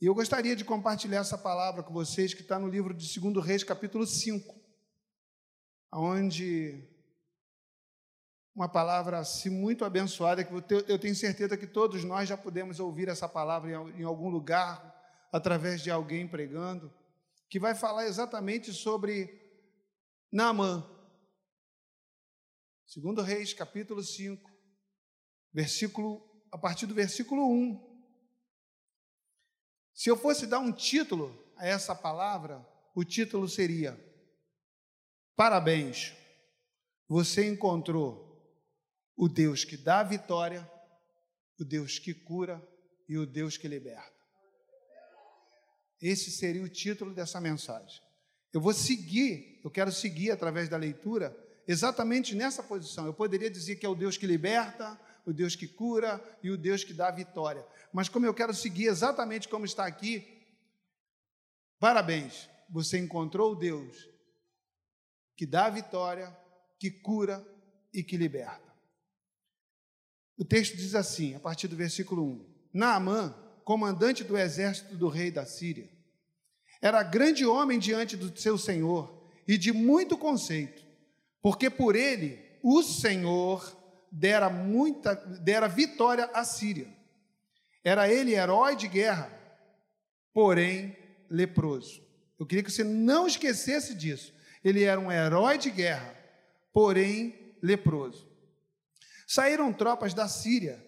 E eu gostaria de compartilhar essa palavra com vocês, que está no livro de 2 Reis, capítulo 5, onde uma palavra assim, muito abençoada, que eu tenho certeza que todos nós já podemos ouvir essa palavra em algum lugar, através de alguém pregando, que vai falar exatamente sobre Naamã. Segundo Reis, capítulo 5, versículo, a partir do versículo 1. Se eu fosse dar um título a essa palavra, o título seria: Parabéns, você encontrou o Deus que dá vitória, o Deus que cura e o Deus que liberta. Esse seria o título dessa mensagem. Eu vou seguir, eu quero seguir através da leitura exatamente nessa posição. Eu poderia dizer que é o Deus que liberta, o Deus que cura e o Deus que dá vitória. Mas como eu quero seguir exatamente como está aqui, parabéns, você encontrou o Deus que dá vitória, que cura e que liberta. O texto diz assim, a partir do versículo 1: Naamã, comandante do exército do rei da Síria, era grande homem diante do seu senhor e de muito conceito, porque por ele o Senhor dera muita dera vitória à Síria. Era ele herói de guerra, porém leproso. Eu queria que você não esquecesse disso. Ele era um herói de guerra, porém leproso. Saíram tropas da Síria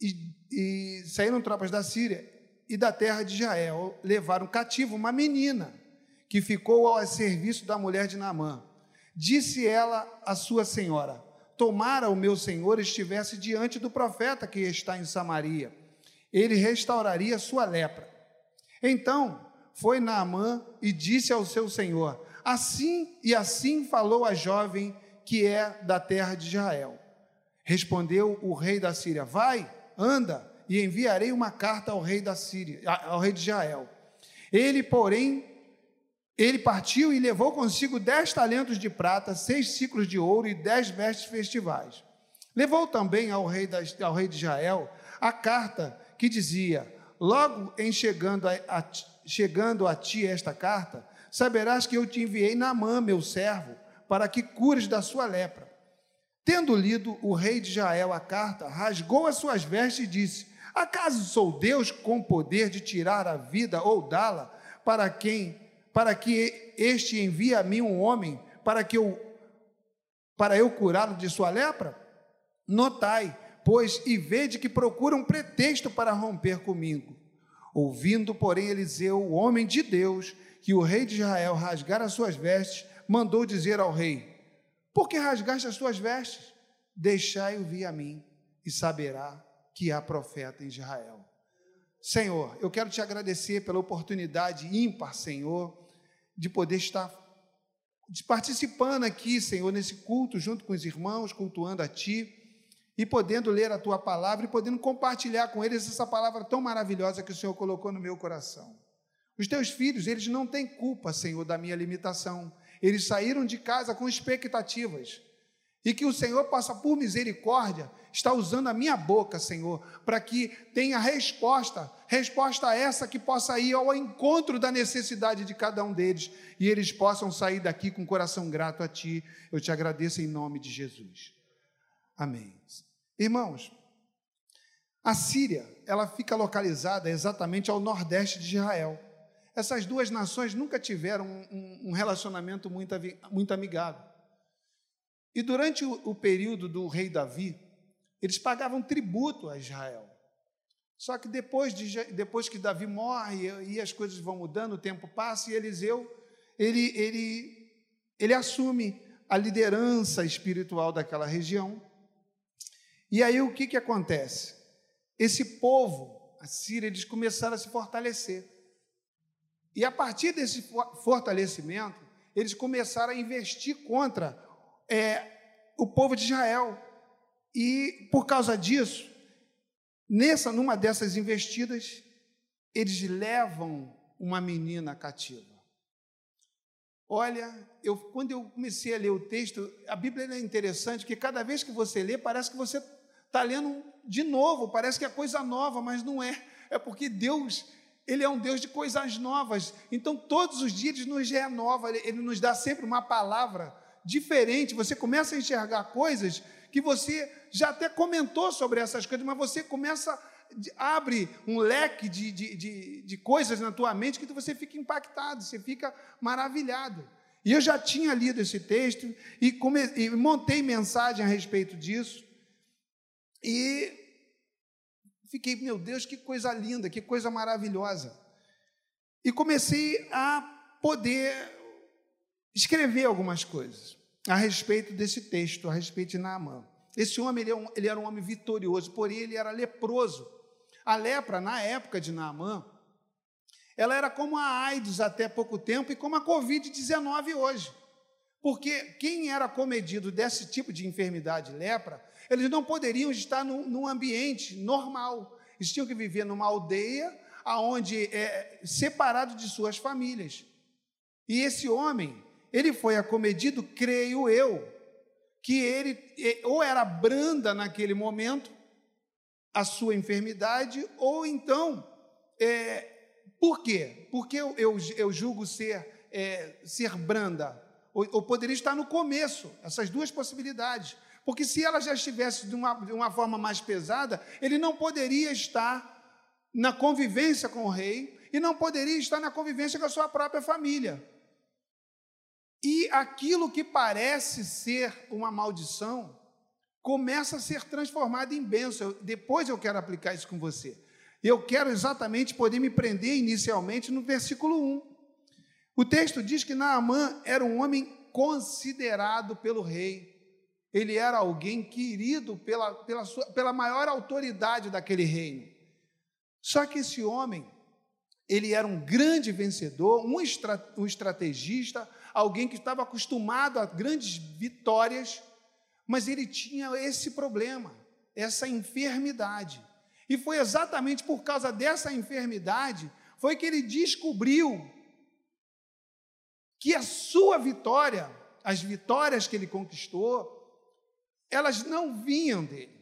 e, e saíram tropas da Síria e da terra de Israel, levaram cativo uma menina que ficou ao serviço da mulher de Naamã. Disse ela à sua senhora: tomara o meu senhor estivesse diante do profeta que está em Samaria, ele restauraria sua lepra. Então foi Naamã e disse ao seu senhor: Assim e assim falou a jovem que é da terra de Israel. Respondeu o rei da Síria: Vai, anda, e enviarei uma carta ao rei da Síria, ao rei de Israel. Ele, porém, ele partiu e levou consigo dez talentos de prata, seis ciclos de ouro e dez vestes festivais. Levou também ao rei, da, ao rei de Israel a carta que dizia: Logo em chegando a, a, chegando a ti esta carta, saberás que eu te enviei Naamã, meu servo, para que cures da sua lepra. Tendo lido o rei de Israel a carta, rasgou as suas vestes e disse: Acaso sou Deus com poder de tirar a vida ou dá-la para quem para que este envie a mim um homem para que eu para eu curá-lo de sua lepra? Notai, pois, e vede que procura um pretexto para romper comigo. Ouvindo, porém, Eliseu, o homem de Deus, que o rei de Israel rasgara as suas vestes, mandou dizer ao rei: Por que rasgaste as suas vestes? Deixai-o vir a mim, e saberá que há profeta em Israel. Senhor, eu quero te agradecer pela oportunidade ímpar, Senhor, de poder estar participando aqui, Senhor, nesse culto, junto com os irmãos, cultuando a Ti, e podendo ler a Tua palavra e podendo compartilhar com eles essa palavra tão maravilhosa que o Senhor colocou no meu coração. Os teus filhos, eles não têm culpa, Senhor, da minha limitação. Eles saíram de casa com expectativas. E que o Senhor possa, por misericórdia, estar usando a minha boca, Senhor, para que tenha resposta, resposta essa que possa ir ao encontro da necessidade de cada um deles e eles possam sair daqui com o coração grato a Ti. Eu te agradeço em nome de Jesus. Amém. Irmãos, a Síria, ela fica localizada exatamente ao nordeste de Israel. Essas duas nações nunca tiveram um, um relacionamento muito, muito amigável. E durante o, período do rei Davi, eles pagavam tributo a Israel. Só que depois, de, depois que Davi morre e as coisas vão mudando, o tempo passa e Eliseu ele, ele, ele assume a liderança espiritual daquela região. E aí o que, que acontece? Esse povo, a Síria, eles começaram a se fortalecer. E a partir desse fortalecimento, eles começaram a investir contra é, o povo de Israel. E por causa disso, nessa numa dessas investidas, eles levam uma menina cativa. Olha, eu, quando eu comecei a ler o texto, a Bíblia é interessante, que cada vez que você lê, parece que você está lendo de novo, parece que é coisa nova, mas não é. É porque Deus ele é um Deus de coisas novas. Então, todos os dias ele nos renova, ele nos dá sempre uma palavra diferente. Você começa a enxergar coisas que você já até comentou sobre essas coisas, mas você começa, abre um leque de, de, de, de coisas na tua mente que você fica impactado, você fica maravilhado. E eu já tinha lido esse texto e, come, e montei mensagem a respeito disso. E fiquei, meu Deus, que coisa linda, que coisa maravilhosa. E comecei a poder escrever algumas coisas a respeito desse texto, a respeito de Naamã. Esse homem ele, é ele era um homem vitorioso, porém ele era leproso. A lepra, na época de Naamã, ela era como a AIDS até pouco tempo e como a Covid-19 hoje. Porque quem era comedido desse tipo de enfermidade, lepra, eles não poderiam estar num, num ambiente normal. Eles tinham que viver numa aldeia, aonde é separado de suas famílias. E esse homem, ele foi acomedido, creio eu, que ele ou era branda naquele momento a sua enfermidade, ou então, é, por quê? Porque eu, eu, eu julgo ser, é, ser branda, ou, ou poderia estar no começo, essas duas possibilidades. Porque se ela já estivesse de uma, de uma forma mais pesada, ele não poderia estar na convivência com o rei e não poderia estar na convivência com a sua própria família. E aquilo que parece ser uma maldição começa a ser transformado em bênção. Depois eu quero aplicar isso com você. Eu quero exatamente poder me prender inicialmente no versículo 1. O texto diz que Naamã era um homem considerado pelo rei ele era alguém querido pela, pela, sua, pela maior autoridade daquele reino. Só que esse homem, ele era um grande vencedor, um, estra, um estrategista, alguém que estava acostumado a grandes vitórias, mas ele tinha esse problema, essa enfermidade. E foi exatamente por causa dessa enfermidade foi que ele descobriu que a sua vitória, as vitórias que ele conquistou, elas não vinham dele.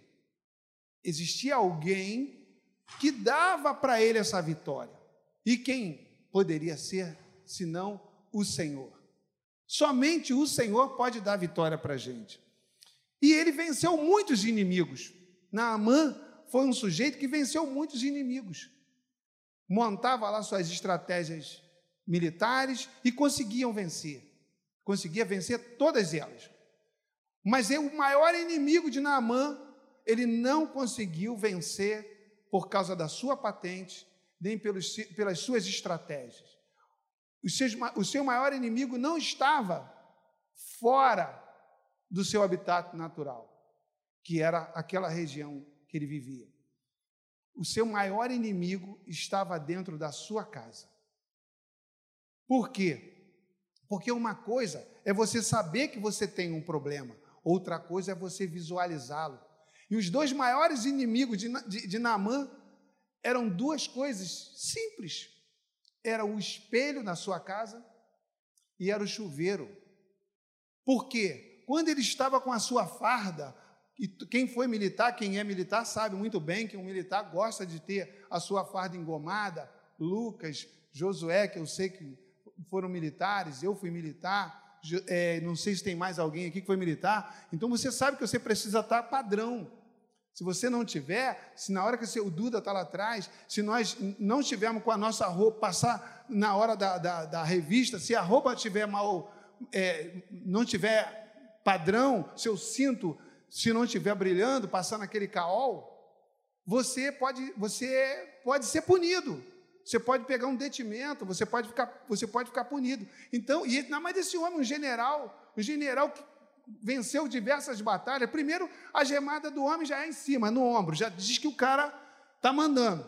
Existia alguém que dava para ele essa vitória. E quem poderia ser, senão o Senhor? Somente o Senhor pode dar vitória para a gente. E ele venceu muitos inimigos. Naamã foi um sujeito que venceu muitos inimigos. Montava lá suas estratégias militares e conseguiam vencer. Conseguia vencer todas elas. Mas o maior inimigo de Naamã, ele não conseguiu vencer por causa da sua patente, nem pelos, pelas suas estratégias. O seu, maior inimigo não estava fora do seu habitat natural, que era aquela região que ele vivia. O seu maior inimigo estava dentro da sua casa. Por quê? Porque uma coisa é você saber que você tem um problema, outra coisa é você visualizá-lo. E os dois maiores inimigos de, de, de Naamã eram duas coisas simples: era o espelho na sua casa e era o chuveiro. Por quê? Quando ele estava com a sua farda, e quem foi militar, quem é militar, sabe muito bem que um militar gosta de ter a sua farda engomada. Lucas, Josué, que eu sei que foram militares, eu fui militar é, não sei se tem mais alguém aqui que foi militar, então você sabe que você precisa estar padrão. Se você não tiver, se na hora que o Duda está lá atrás, se nós não estivermos com a nossa roupa, passar na hora da, da, da revista, se a roupa estiver mal, é, não tiver padrão, seu cinto, se não estiver brilhando, passando aquele caol, você pode, você pode ser punido você pode pegar um detimento, você pode ficar, você pode ficar punido. Então, e na mais desse homem, um general, um general que venceu diversas batalhas, primeiro a gemada do homem já é em cima, no ombro, já diz que o cara está mandando.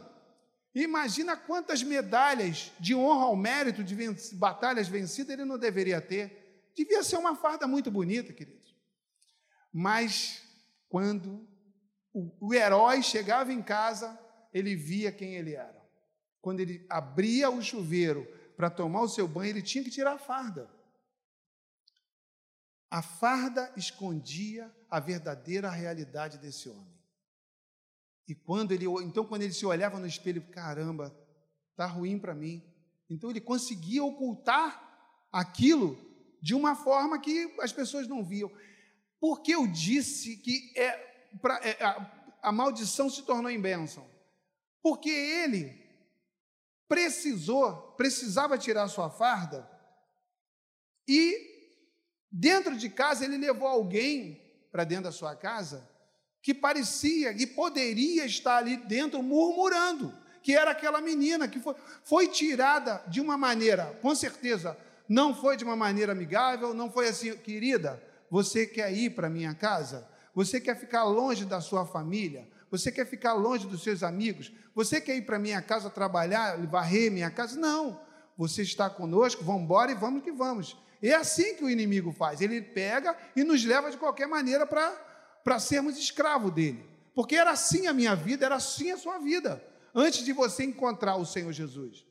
Imagina quantas medalhas de honra ao mérito de batalhas vencidas ele não deveria ter. Devia ser uma farda muito bonita, queridos. Mas quando o, o herói chegava em casa, ele via quem ele era quando ele abria o chuveiro para tomar o seu banho, ele tinha que tirar a farda. A farda escondia a verdadeira realidade desse homem. E quando ele, então quando ele se olhava no espelho, caramba, está ruim para mim. Então ele conseguia ocultar aquilo de uma forma que as pessoas não viam. Porque eu disse que é, pra, é a, a maldição se tornou em bênção? Porque ele precisou, precisava tirar sua farda e dentro de casa ele levou alguém para dentro da sua casa que parecia e poderia estar ali dentro murmurando, que era aquela menina que foi, foi tirada de uma maneira, com certeza, não foi de uma maneira amigável, não foi assim, querida, você quer ir para minha casa? Você quer ficar longe da sua família? Você quer ficar longe dos seus amigos? Você quer ir para minha casa trabalhar, varrer minha casa? Não. Você está conosco, vamos embora e vamos que vamos. É assim que o inimigo faz. Ele pega e nos leva de qualquer maneira para sermos escravos dele. Porque era assim a minha vida, era assim a sua vida, antes de você encontrar o Senhor Jesus.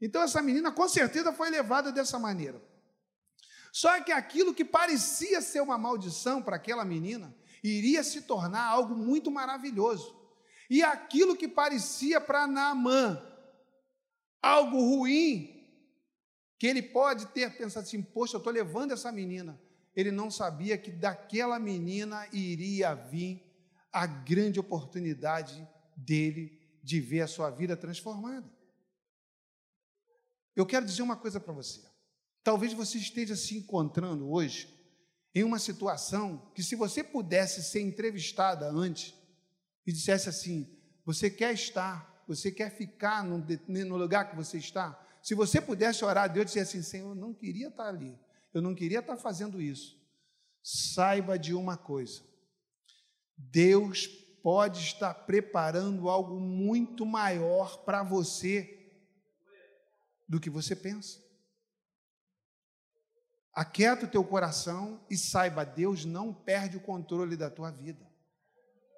Então essa menina com certeza foi levada dessa maneira. Só que aquilo que parecia ser uma maldição para aquela menina, iria se tornar algo muito maravilhoso. E aquilo que parecia para Naamã algo ruim, que ele pode ter pensado assim: poxa, eu estou levando essa menina ele não sabia que daquela menina iria vir a grande oportunidade dele de ver a sua vida transformada. Eu quero dizer uma coisa para você. Talvez você esteja se encontrando hoje em uma situação que, se você pudesse ser entrevistada antes e dissesse assim: você quer estar, você quer ficar no, lugar que você está? Se você pudesse orar a Deus e dizer assim: Senhor, eu não queria estar ali, eu não queria estar fazendo isso. Saiba de uma coisa: Deus pode estar preparando algo muito maior para você do que você pensa. Aquieta o teu coração e saiba, Deus não perde o controle da tua vida.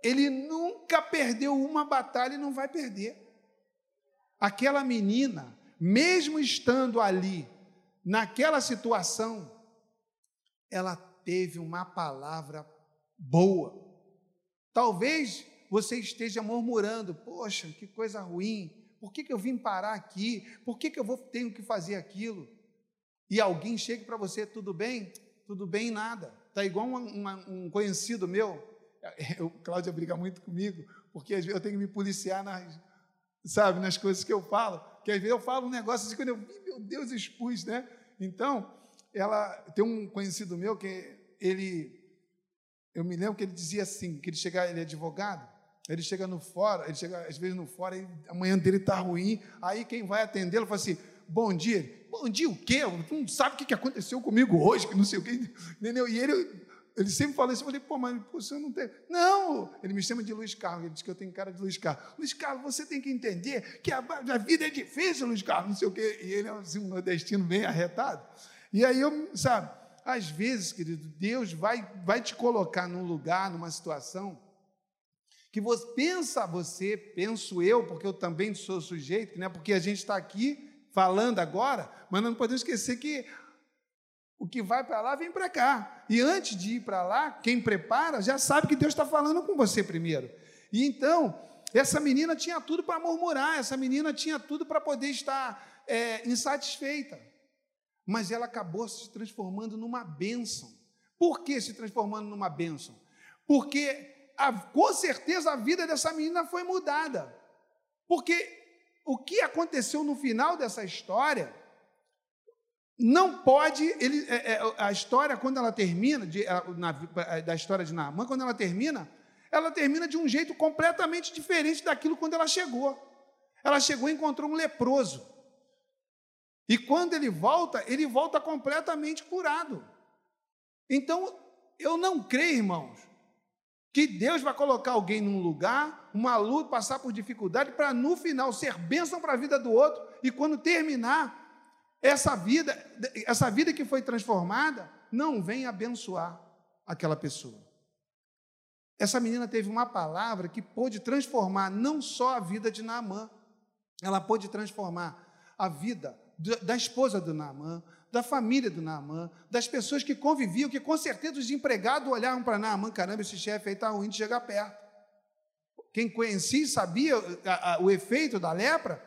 Ele nunca perdeu uma batalha e não vai perder. Aquela menina, mesmo estando ali, naquela situação, ela teve uma palavra boa. Talvez você esteja murmurando: Poxa, que coisa ruim, por que, que eu vim parar aqui? Por que, que eu vou, tenho que fazer aquilo? E alguém chega para você: Tudo bem? Tudo bem, nada. Está igual um conhecido meu. O Cláudia briga muito comigo, porque eu tenho que me policiar nas, sabe, nas coisas que eu falo. Que às vezes eu falo um negócio assim, quando eu, meu Deus, expus, né? Então, ela tem um conhecido meu que ele, eu me lembro que ele dizia assim, que ele chega, ele é advogado, ele chega no fora, ele chega às vezes no fora, e a manhã dele está ruim, aí quem vai atendê-lo fala assim, bom dia, bom dia o quê? Tu não sabe o que aconteceu comigo hoje, que não sei o quê, entendeu? E ele, ele sempre fala isso, eu falei, pô, mas você não tem. Não! Ele me chama de Luiz Carlos, ele diz que eu tenho cara de Luiz Carlos. Luiz Carlos, você tem que entender que a, a vida é difícil, Luiz Carlos, não sei o quê. E ele é assim, um nordestino bem arretado. E aí eu, sabe, às vezes, querido, Deus vai, vai te colocar num lugar, numa situação, que você pensa você, penso eu, porque eu também sou sujeito, né? porque a gente está aqui falando agora, mas não podemos esquecer que o que vai para lá vem para cá. E antes de ir para lá, quem prepara já sabe que Deus está falando com você primeiro. E então, essa menina tinha tudo para murmurar, essa menina tinha tudo para poder estar é, insatisfeita mas ela acabou se transformando numa bênção. Por que se transformando numa bênção? Porque a, com certeza a vida dessa menina foi mudada. Porque o que aconteceu no final dessa história não pode. Ele, é, é, a história, quando ela termina, de, na, da história de Naamã, quando ela termina, ela termina de um jeito completamente diferente daquilo quando ela chegou. Ela chegou e encontrou um leproso. E quando ele volta, ele volta completamente curado. Então, eu não creio, irmãos, que Deus vai colocar alguém num lugar, uma luta, passar por dificuldade, para no final ser bênção para a vida do outro, e quando terminar, essa vida, essa vida que foi transformada, não vem abençoar aquela pessoa. Essa menina teve uma palavra que pôde transformar não só a vida de Naamã, ela pôde transformar a vida da esposa do Naamã, da família do Naamã, das pessoas que conviviam, que com certeza os empregados olhavam para Naamã, caramba, esse chefe aí está ruim de chegar perto. Quem conhecia sabia a, a, o efeito da lepra,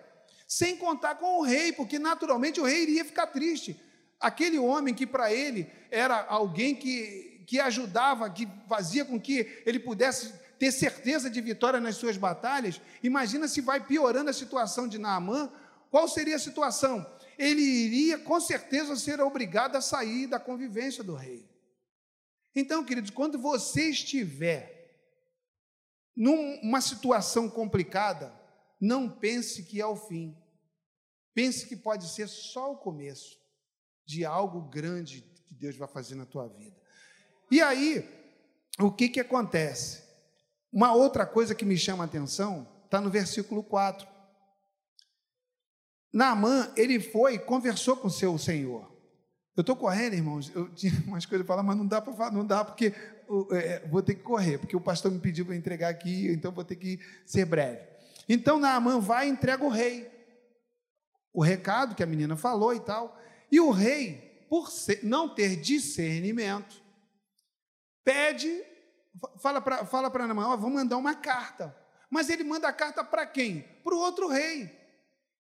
sem contar com o rei, porque naturalmente o rei iria ficar triste. Aquele homem que para ele era alguém que, que ajudava, que fazia com que ele pudesse ter certeza de vitória nas suas batalhas, imagina se vai piorando a situação de Naamã, qual seria a situação? Ele iria com certeza ser obrigado a sair da convivência do rei. Então, queridos, quando você estiver numa situação complicada, não pense que é o fim. Pense que pode ser só o começo de algo grande que Deus vai fazer na tua vida. E aí, o que, que acontece? Uma outra coisa que me chama a atenção está no versículo 4. Naamã, ele foi e conversou com seu senhor. Eu estou correndo, irmãos. Eu tinha umas coisas para falar, mas não dá para falar, não dá, porque é, vou ter que correr, porque o pastor me pediu para entregar aqui, então vou ter que ser breve. Então Naamã vai e entrega o rei. O recado que a menina falou e tal. E o rei, por não ter discernimento, pede, fala para fala Naamã, ó, vamos mandar uma carta. Mas ele manda a carta para quem? Para o outro rei.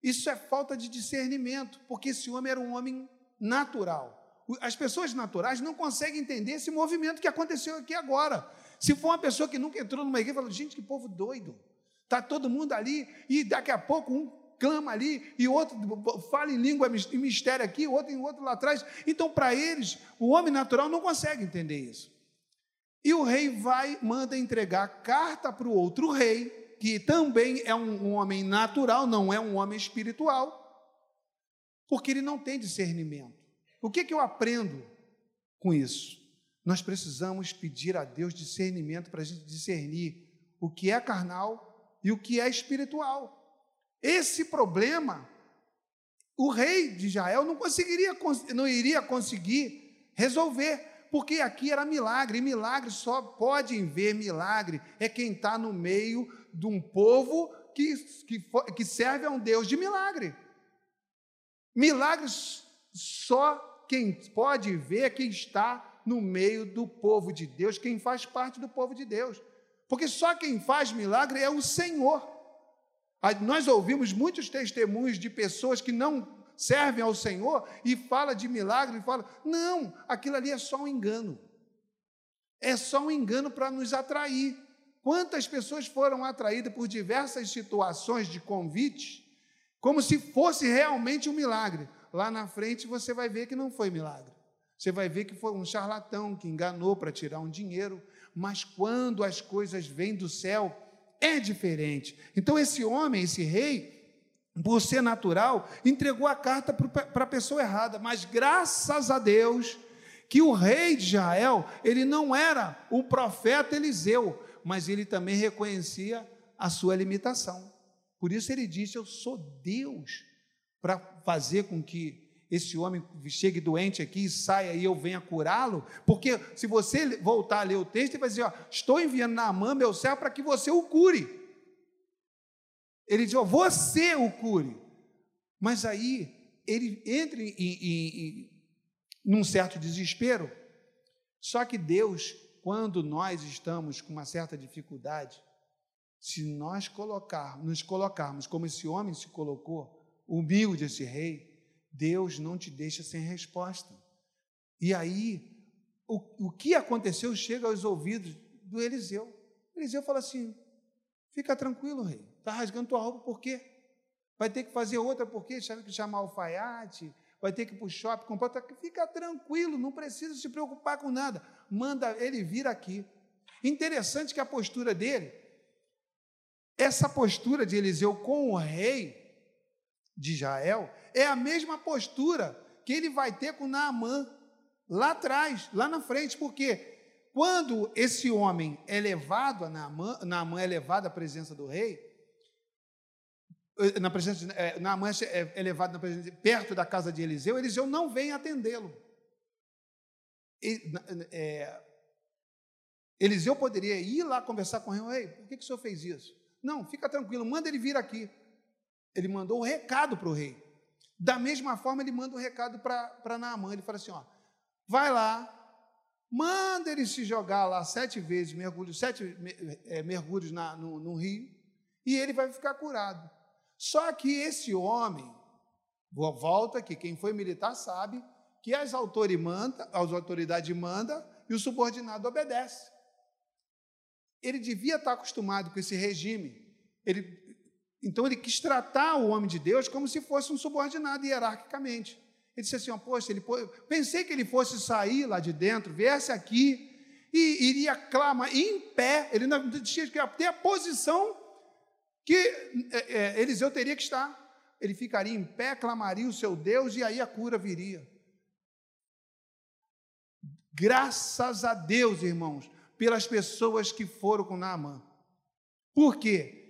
Isso é falta de discernimento, porque esse homem era um homem natural. As pessoas naturais não conseguem entender esse movimento que aconteceu aqui agora. Se for uma pessoa que nunca entrou numa igreja, fala, gente, que povo doido. Está todo mundo ali e daqui a pouco um clama ali e outro fala em língua e mistério aqui, outro em outro lá atrás. Então, para eles, o homem natural não consegue entender isso. E o rei vai, manda entregar carta para o outro rei, que também é um, um homem natural, não é um homem espiritual, porque ele não tem discernimento. O que, que eu aprendo com isso? Nós precisamos pedir a Deus discernimento para a gente discernir o que é carnal e o que é espiritual. Esse problema, o rei de Israel não conseguiria, não iria conseguir resolver, porque aqui era milagre, e milagre só pode ver milagre é quem está no meio de um povo que, que, que serve a um Deus de milagre. Milagres só quem pode ver é quem está no meio do povo de Deus, quem faz parte do povo de Deus. Porque só quem faz milagre é o Senhor. Nós ouvimos muitos testemunhos de pessoas que não servem ao Senhor e fala de milagre e fala: "Não, aquilo ali é só um engano". É só um engano para nos atrair. Quantas pessoas foram atraídas por diversas situações de convite, como se fosse realmente um milagre. Lá na frente você vai ver que não foi milagre. Você vai ver que foi um charlatão que enganou para tirar um dinheiro, mas quando as coisas vêm do céu, é diferente. Então, esse homem, esse rei, por ser natural, entregou a carta para a pessoa errada, mas graças a Deus que o rei de Israel, ele não era o profeta Eliseu, mas ele também reconhecia a sua limitação. Por isso ele disse: Eu sou Deus, para fazer com que esse homem chegue doente aqui e saia e eu venha curá-lo? Porque se você voltar a ler o texto, ele vai dizer: ó, estou enviando Naamã, meu servo, para que você o cure. Ele diz: ó, você o cure. Mas aí ele entra em, em, em, num certo desespero. Só que Deus, quando nós estamos com uma certa dificuldade, se nós colocar, nos colocarmos como esse homem se colocou, humilde esse rei, Deus não te deixa sem resposta. E aí, o, o que aconteceu chega aos ouvidos do Eliseu. Eliseu fala assim: fica tranquilo, rei, está rasgando tua roupa por quê? Vai ter que fazer outra por quê? Tem que chamar alfaiate, vai ter que ir para o shopping comprar. Fica tranquilo, não precisa se preocupar com nada. Manda ele vir aqui. Interessante que a postura dele, essa postura de Eliseu com o rei de Israel, é a mesma postura que ele vai ter com Naamã lá atrás, lá na frente, porque quando esse homem é levado a Naamã, Naamã é levado à presença do rei, eh, na presença, é, Naamã é, é levado na presença, perto da casa de Eliseu, Eliseu não vem atendê-lo. É, Eliseu poderia ir lá conversar com o rei, por que, que o senhor fez isso? Não, fica tranquilo, manda ele vir aqui. Ele mandou o um recado para o rei. Da mesma forma, ele manda um recado para Naamã. Ele fala assim: ó, vai lá, manda ele se jogar lá sete vezes, mergulho, sete é, mergulhos na, no, no rio, e ele vai ficar curado. Só que esse homem, volta aqui, quem foi militar sabe que as mandam, as autoridades mandam e o subordinado obedece. Ele devia estar acostumado com esse regime. Ele, então ele quis tratar o homem de Deus como se fosse um subordinado hierarquicamente. Ele disse assim: oh, Poxa, ele, pensei que ele fosse sair lá de dentro, viesse aqui e iria clamar em pé. Ele não tinha que ter a posição que é, é, Eliseu teria que estar. Ele ficaria em pé, clamaria o seu Deus e aí a cura viria. Graças a Deus, irmãos, pelas pessoas que foram com Naamã. Por quê?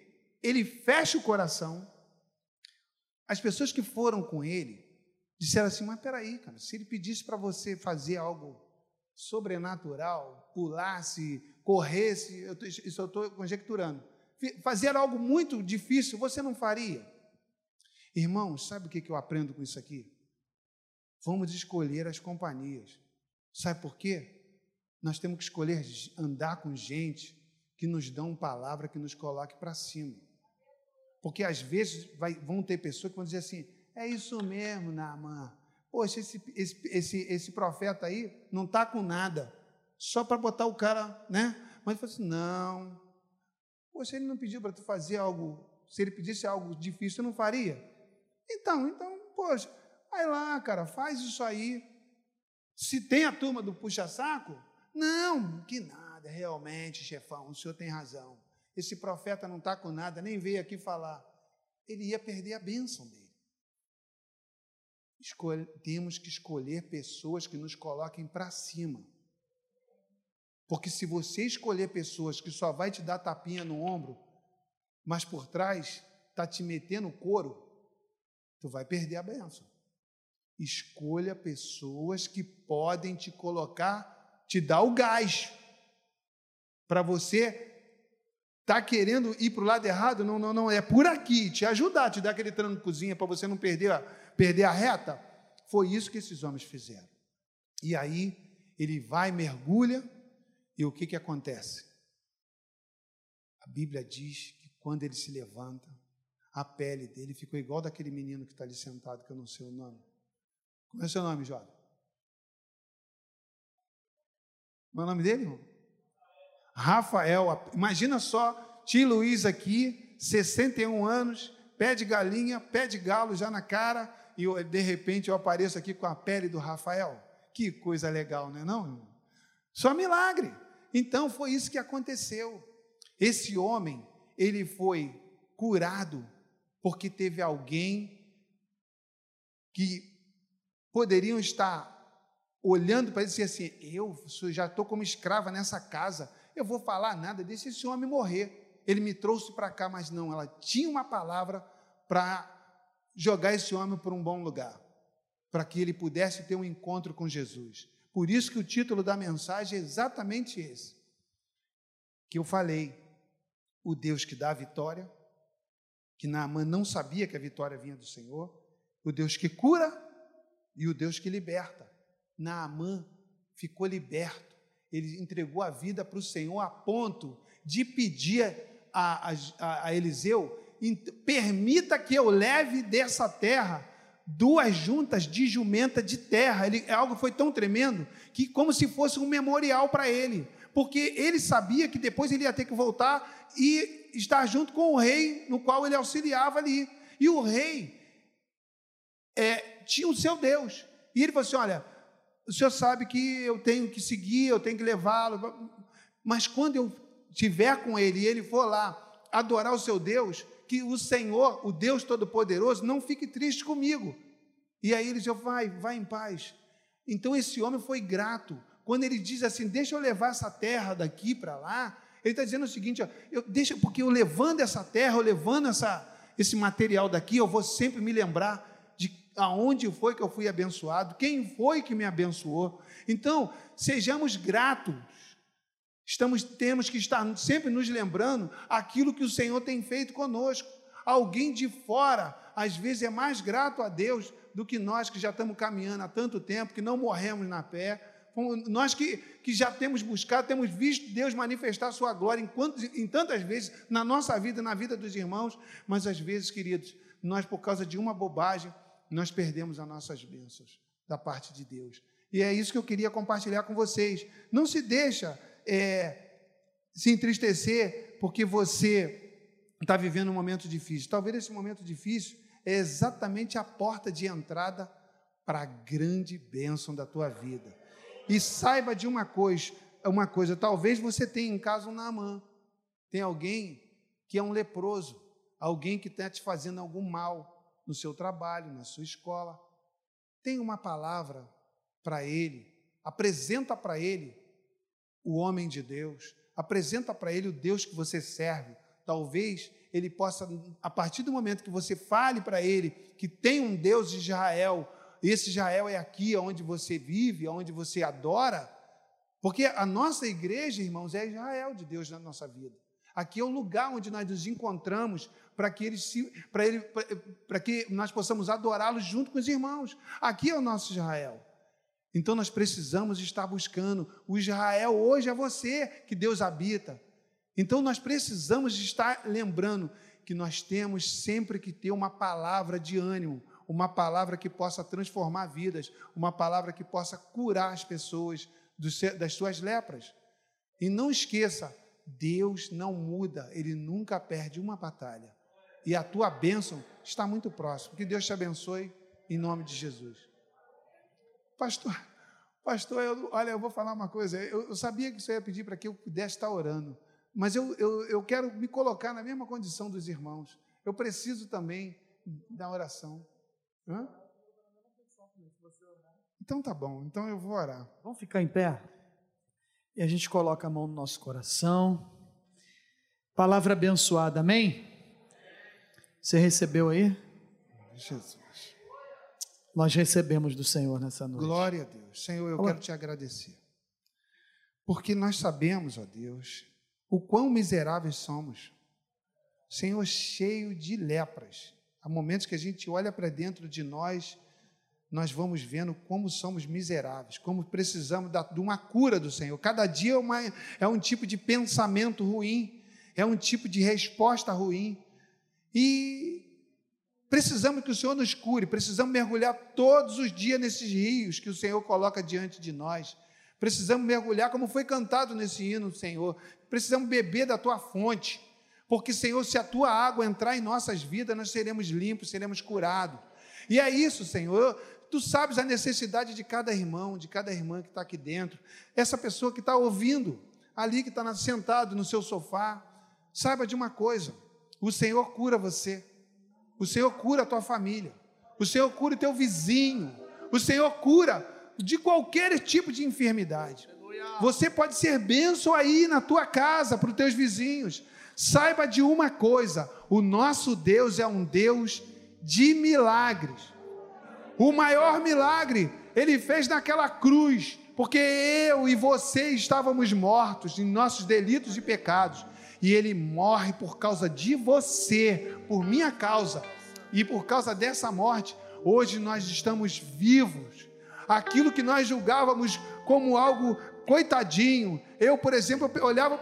Ele fecha o coração. As pessoas que foram com ele disseram assim: Mas peraí, cara, se ele pedisse para você fazer algo sobrenatural, pulasse, corresse, eu isso eu estou conjecturando, fazer algo muito difícil, você não faria? Irmãos, sabe o que eu aprendo com isso aqui? Vamos escolher as companhias. Sabe por quê? Nós temos que escolher andar com gente que nos dão palavra que nos coloque para cima. Porque às vezes vai, vão ter pessoas que vão dizer assim: é isso mesmo, Naaman. Poxa, esse, esse, esse, esse profeta aí não está com nada, só para botar o cara, né? Mas ele assim: não. Poxa, ele não pediu para tu fazer algo, se ele pedisse algo difícil, eu não faria. Então, então, poxa, vai lá, cara, faz isso aí. Se tem a turma do puxa-saco, não, que nada, realmente, chefão, o senhor tem razão. Esse profeta não está com nada, nem veio aqui falar. Ele ia perder a bênção dele. Temos que escolher pessoas que nos coloquem para cima. Porque se você escolher pessoas que só vai te dar tapinha no ombro, mas por trás está te metendo couro, tu vai perder a benção. Escolha pessoas que podem te colocar, te dar o gás para você tá querendo ir para o lado errado, não, não, não, é por aqui, te ajudar, te dar aquele trancozinho para você não perder a, perder a reta. Foi isso que esses homens fizeram. E aí ele vai, mergulha, e o que, que acontece? A Bíblia diz que quando ele se levanta, a pele dele ficou igual daquele menino que está ali sentado, que eu não sei o nome. Como é o seu nome, jovem? Qual é o nome dele, irmão? Rafael. Imagina só, tio Luiz aqui, 61 anos, pé de galinha, pé de galo já na cara, e eu, de repente eu apareço aqui com a pele do Rafael. Que coisa legal, não é não? Só milagre. Então foi isso que aconteceu. Esse homem, ele foi curado porque teve alguém que poderiam estar olhando para ele e dizer assim: Eu já estou como escrava nessa casa, eu vou falar nada, deixa esse homem morrer. Ele me trouxe para cá, mas não, ela tinha uma palavra para jogar esse homem para um bom lugar, para que ele pudesse ter um encontro com Jesus. Por isso que o título da mensagem é exatamente esse, que eu falei, o Deus que dá a vitória, que Naamã não sabia que a vitória vinha do Senhor, o Deus que cura e o Deus que liberta. Naamã ficou liberto, ele entregou a vida para o Senhor a ponto de pedir a, a, a Eliseu permita que eu leve dessa terra duas juntas de jumenta de terra. Ele, algo foi tão tremendo que como se fosse um memorial para ele, porque ele sabia que depois ele ia ter que voltar e estar junto com o rei no qual ele auxiliava ali. E o rei é, tinha o seu Deus. E ele falou assim: Olha, o senhor sabe que eu tenho que seguir, eu tenho que levá-lo, mas quando eu estiver com ele e ele for lá adorar o seu Deus, que o Senhor, o Deus Todo-Poderoso, não fique triste comigo. E aí ele disse: vai, vai em paz. Então esse homem foi grato. Quando ele diz assim, deixa eu levar essa terra daqui para lá, ele está dizendo o seguinte: ó, eu, deixa, porque eu levando essa terra, eu levando essa, esse material daqui, eu vou sempre me lembrar aonde foi que eu fui abençoado, quem foi que me abençoou. Então, sejamos gratos Estamos, temos que estar sempre nos lembrando aquilo que o Senhor tem feito conosco. Alguém de fora, às vezes, é mais grato a Deus do que nós que já estamos caminhando há tanto tempo, que não morremos na pé, Nós que, que já temos buscado, temos visto Deus manifestar sua glória em, quantos, em tantas vezes na nossa vida, na vida dos irmãos, mas às vezes, queridos, nós, por causa de uma bobagem, nós perdemos as nossas bênçãos da parte de Deus. E é isso que eu queria compartilhar com vocês. Não se deixa é, se entristecer porque você está vivendo um momento difícil. Talvez esse momento difícil é exatamente a porta de entrada para a grande bênção da tua vida. E saiba de uma coisa, uma coisa, talvez você tenha em casa um Naamã. Tem alguém que é um leproso, alguém que está te fazendo algum mal no seu trabalho, na sua escola. Tem uma palavra para ele, apresenta para ele o homem de Deus, apresenta para ele o Deus que você serve. Talvez ele possa, a partir do momento que você fale para ele que tem um Deus de Israel, esse Israel é aqui onde você vive, onde você adora, porque a nossa igreja, irmãos, é Israel de Deus na nossa vida. Aqui é o lugar onde nós nos encontramos para que, ele para ele, para que nós possamos adorá-lo junto com os irmãos. Aqui é o nosso Israel. Então nós precisamos estar buscando. O Israel hoje é você que Deus habita. Então nós precisamos estar lembrando que nós temos sempre que ter uma palavra de ânimo, uma palavra que possa transformar vidas, uma palavra que possa curar as pessoas das suas lepras. E não esqueça, Deus não muda, Ele nunca perde uma batalha. E a tua bênção está muito próxima. Que Deus te abençoe em nome de Jesus. Pastor, pastor, eu, olha, eu vou falar uma coisa. Eu, eu sabia que você ia pedir para que eu pudesse estar orando, mas eu, eu, eu quero me colocar na mesma condição dos irmãos. Eu preciso também da oração. Hã? Então tá bom, então eu vou orar. Vamos ficar em pé? E a gente coloca a mão no nosso coração. Palavra abençoada, amém? Você recebeu aí? Jesus. Nós recebemos do Senhor nessa noite. Glória a Deus. Senhor, eu Olá. quero te agradecer. Porque nós sabemos, ó Deus, o quão miseráveis somos. Senhor, cheio de lepras. Há momentos que a gente olha para dentro de nós, nós vamos vendo como somos miseráveis, como precisamos da, de uma cura do Senhor. Cada dia é, uma, é um tipo de pensamento ruim, é um tipo de resposta ruim. E Precisamos que o Senhor nos cure, precisamos mergulhar todos os dias nesses rios que o Senhor coloca diante de nós. Precisamos mergulhar, como foi cantado nesse hino, Senhor. Precisamos beber da tua fonte, porque, Senhor, se a tua água entrar em nossas vidas, nós seremos limpos, seremos curados. E é isso, Senhor. Tu sabes a necessidade de cada irmão, de cada irmã que está aqui dentro. Essa pessoa que está ouvindo, ali que está sentado no seu sofá. Saiba de uma coisa: o Senhor cura você. O Senhor cura a tua família. O Senhor cura o teu vizinho. O Senhor cura de qualquer tipo de enfermidade. Você pode ser bênção aí na tua casa para os teus vizinhos. Saiba de uma coisa: o nosso Deus é um Deus de milagres. O maior milagre ele fez naquela cruz, porque eu e você estávamos mortos em nossos delitos e pecados e ele morre por causa de você, por minha causa. E por causa dessa morte, hoje nós estamos vivos. Aquilo que nós julgávamos como algo coitadinho. Eu, por exemplo, olhava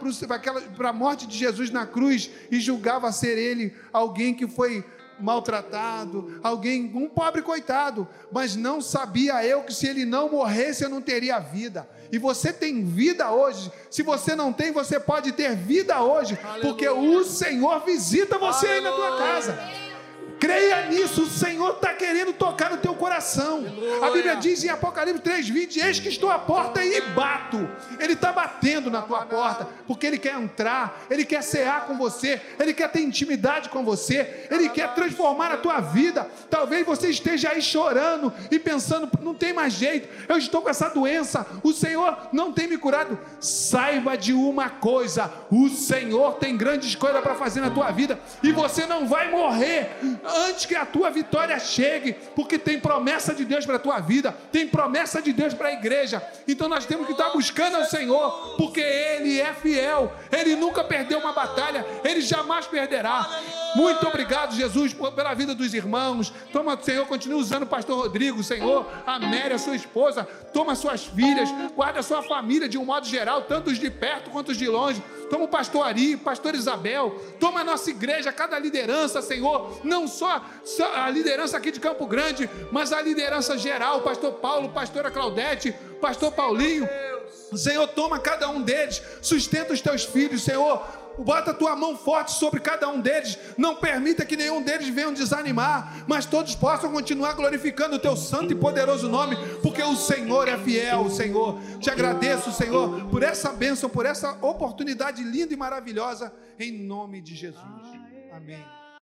para a morte de Jesus na cruz e julgava ser ele alguém que foi maltratado, alguém, um pobre coitado, mas não sabia eu que se ele não morresse eu não teria vida. E você tem vida hoje. Se você não tem, você pode ter vida hoje, Aleluia. porque o Senhor visita você Aleluia. aí na tua casa. Creia nisso, o Senhor está querendo tocar no teu coração. A Bíblia diz em Apocalipse 3,20: Eis que estou à porta e bato. Ele está batendo na tua porta, porque Ele quer entrar, Ele quer cear com você, Ele quer ter intimidade com você, Ele quer transformar a tua vida. Talvez você esteja aí chorando e pensando: não tem mais jeito, eu estou com essa doença, o Senhor não tem me curado. Saiba de uma coisa: o Senhor tem grandes coisas para fazer na tua vida e você não vai morrer antes que a tua vitória chegue, porque tem promessa de Deus para a tua vida, tem promessa de Deus para a igreja. Então nós temos que estar buscando ao Senhor, porque Ele é fiel, Ele nunca perdeu uma batalha, Ele jamais perderá. Muito obrigado, Jesus, pela vida dos irmãos. Toma, Senhor, continue usando o pastor Rodrigo, Senhor, a Mary, a sua esposa. Toma suas filhas, guarda a sua família de um modo geral, tanto os de perto quanto os de longe. Toma o pastor Ari, pastor Isabel. Toma a nossa igreja, cada liderança, Senhor. Não só a liderança aqui de Campo Grande, mas a liderança geral, pastor Paulo, pastora Claudete, pastor Paulinho. Senhor, toma cada um deles, sustenta os teus filhos, Senhor bota a tua mão forte sobre cada um deles, não permita que nenhum deles venha desanimar, mas todos possam continuar glorificando o teu santo e poderoso nome, porque o Senhor é fiel, Senhor. Te agradeço, Senhor, por essa bênção, por essa oportunidade linda e maravilhosa, em nome de Jesus. Amém.